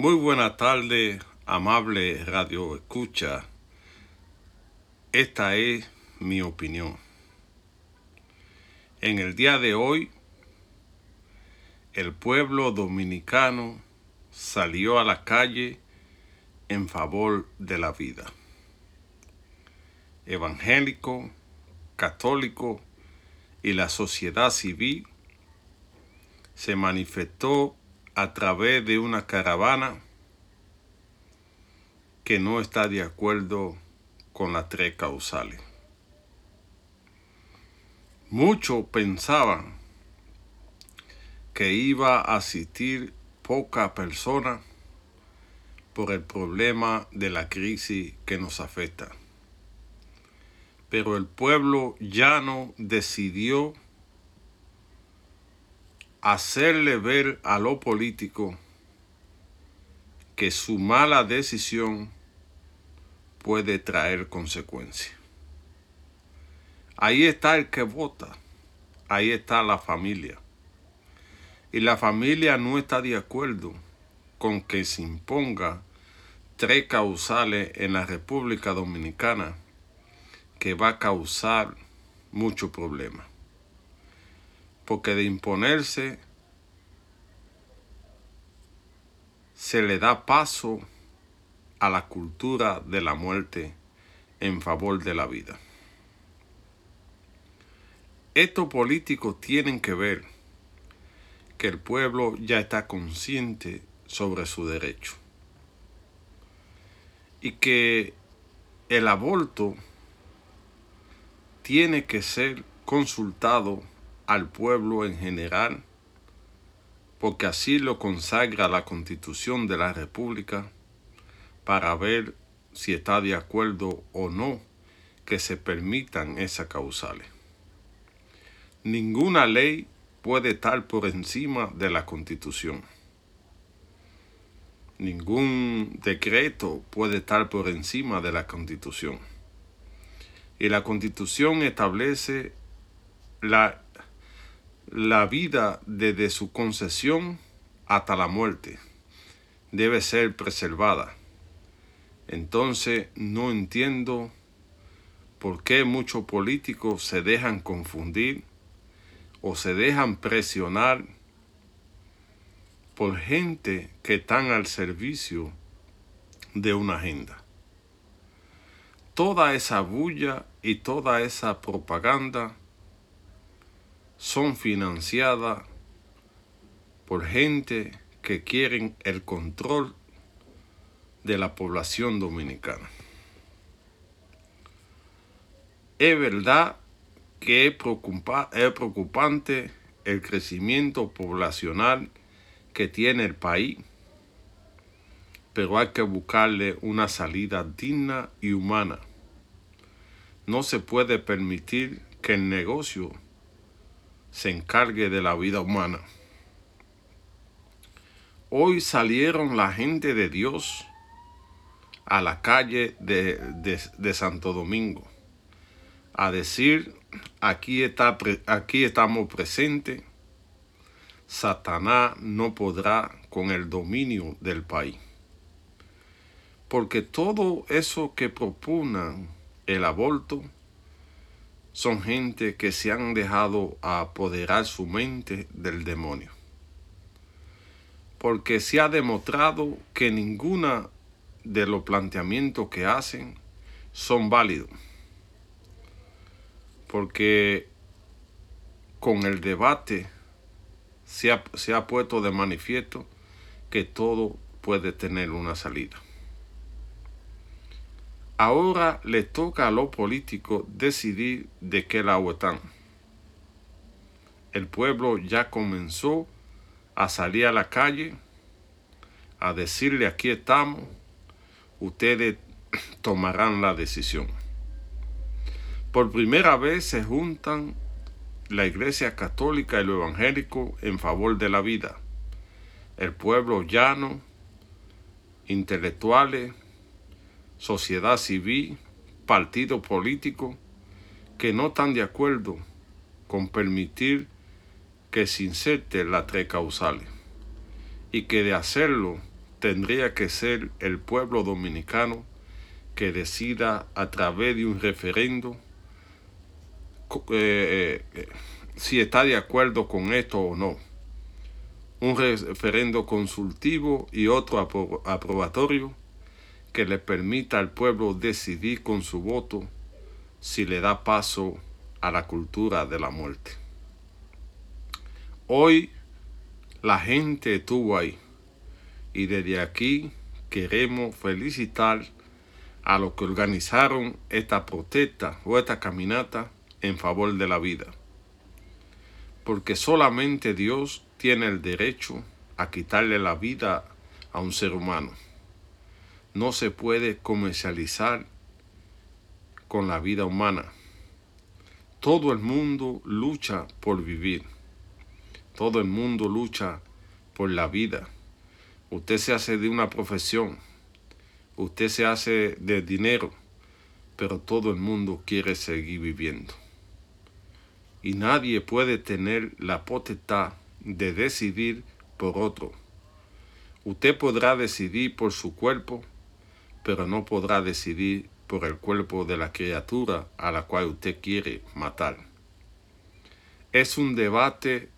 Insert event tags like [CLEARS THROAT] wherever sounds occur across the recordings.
Muy buena tarde, amable radio escucha. Esta es mi opinión. En el día de hoy, el pueblo dominicano salió a la calle en favor de la vida. Evangélico, católico y la sociedad civil se manifestó a través de una caravana que no está de acuerdo con las tres causales. Muchos pensaban que iba a asistir poca persona por el problema de la crisis que nos afecta. Pero el pueblo llano decidió hacerle ver a lo político que su mala decisión puede traer consecuencias. Ahí está el que vota, ahí está la familia. Y la familia no está de acuerdo con que se imponga tres causales en la República Dominicana que va a causar mucho problema porque de imponerse se le da paso a la cultura de la muerte en favor de la vida. Estos políticos tienen que ver que el pueblo ya está consciente sobre su derecho y que el aborto tiene que ser consultado al pueblo en general, porque así lo consagra la constitución de la República, para ver si está de acuerdo o no que se permitan esas causales. Ninguna ley puede estar por encima de la constitución. Ningún decreto puede estar por encima de la constitución. Y la constitución establece la la vida desde su concesión hasta la muerte debe ser preservada. Entonces no entiendo por qué muchos políticos se dejan confundir o se dejan presionar por gente que están al servicio de una agenda. Toda esa bulla y toda esa propaganda son financiadas por gente que quieren el control de la población dominicana. Es verdad que es, preocupante el crecimiento poblacional que tiene el país, pero hay que buscarle una salida digna y humana. No se puede permitir que el negocio se encargue de la vida humana. Hoy salieron la gente de Dios a la calle de, Santo Domingo a decir, aquí, está, aquí estamos presentes, Satanás no podrá con el dominio del país. Porque todo eso que proponen el aborto, son gente que se han dejado apoderar su mente del demonio. Porque se ha demostrado que ninguna de los planteamientos que hacen son válidos. Porque con el debate se ha, se ha puesto de manifiesto que todo puede tener una salida. Ahora le toca a los políticos decidir de qué lado están. El pueblo ya comenzó a salir a la calle a decirle aquí estamos, ustedes [CLEARS THROAT] tomarán la decisión. Por primera vez se juntan la Iglesia Católica y lo Evangélico en favor de la vida. El pueblo llano, intelectuales, sociedad civil, partido político, que no están de acuerdo con permitir que se inserte las tres causales y que de hacerlo tendría que ser el pueblo dominicano que decida a través de un referendo eh, eh, si está de acuerdo con esto o no. Un referendo consultivo y otro aprobatorio que le permita al pueblo decidir con su voto si le da paso a la cultura de la muerte. Hoy la gente estuvo ahí y desde aquí queremos felicitar a los que organizaron esta protesta o esta caminata en favor de la vida. Porque solamente Dios tiene el derecho a quitarle la vida a un ser humano. No se puede comercializar con la vida humana. Todo el mundo lucha por vivir. Todo el mundo lucha por la vida. Usted se hace de una profesión. Usted se hace de dinero. Pero todo el mundo quiere seguir viviendo y nadie puede tener la potestad de decidir por otro. Usted podrá decidir por su cuerpo, pero no podrá decidir por el cuerpo de la criatura a la cual usted quiere matar. Es un debate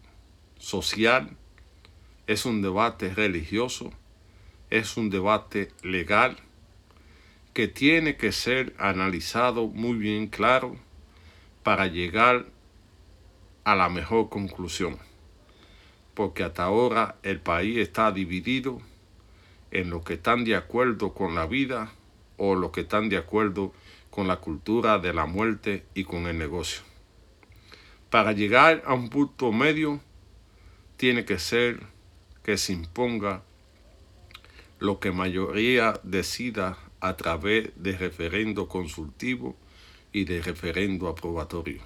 social, es un debate religioso, es un debate legal que tiene que ser analizado muy bien claro para llegar a la mejor conclusión, porque hasta ahora el país está dividido en los que están de acuerdo con la vida o los que están de acuerdo con la cultura de la muerte y con el negocio. Para llegar a un punto medio, tiene que ser que se imponga lo que mayoría decida a través de referendo consultivo y de referendo aprobatorio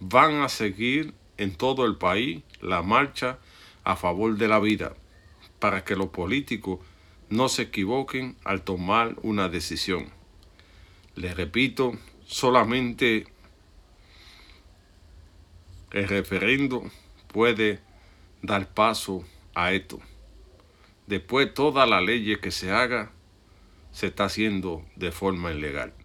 van a seguir en todo el país la marcha a favor de la vida, para que los políticos no se equivoquen al tomar una decisión. Les repito, solamente el referendo puede dar paso a esto. Después toda la ley que se haga se está haciendo de forma ilegal.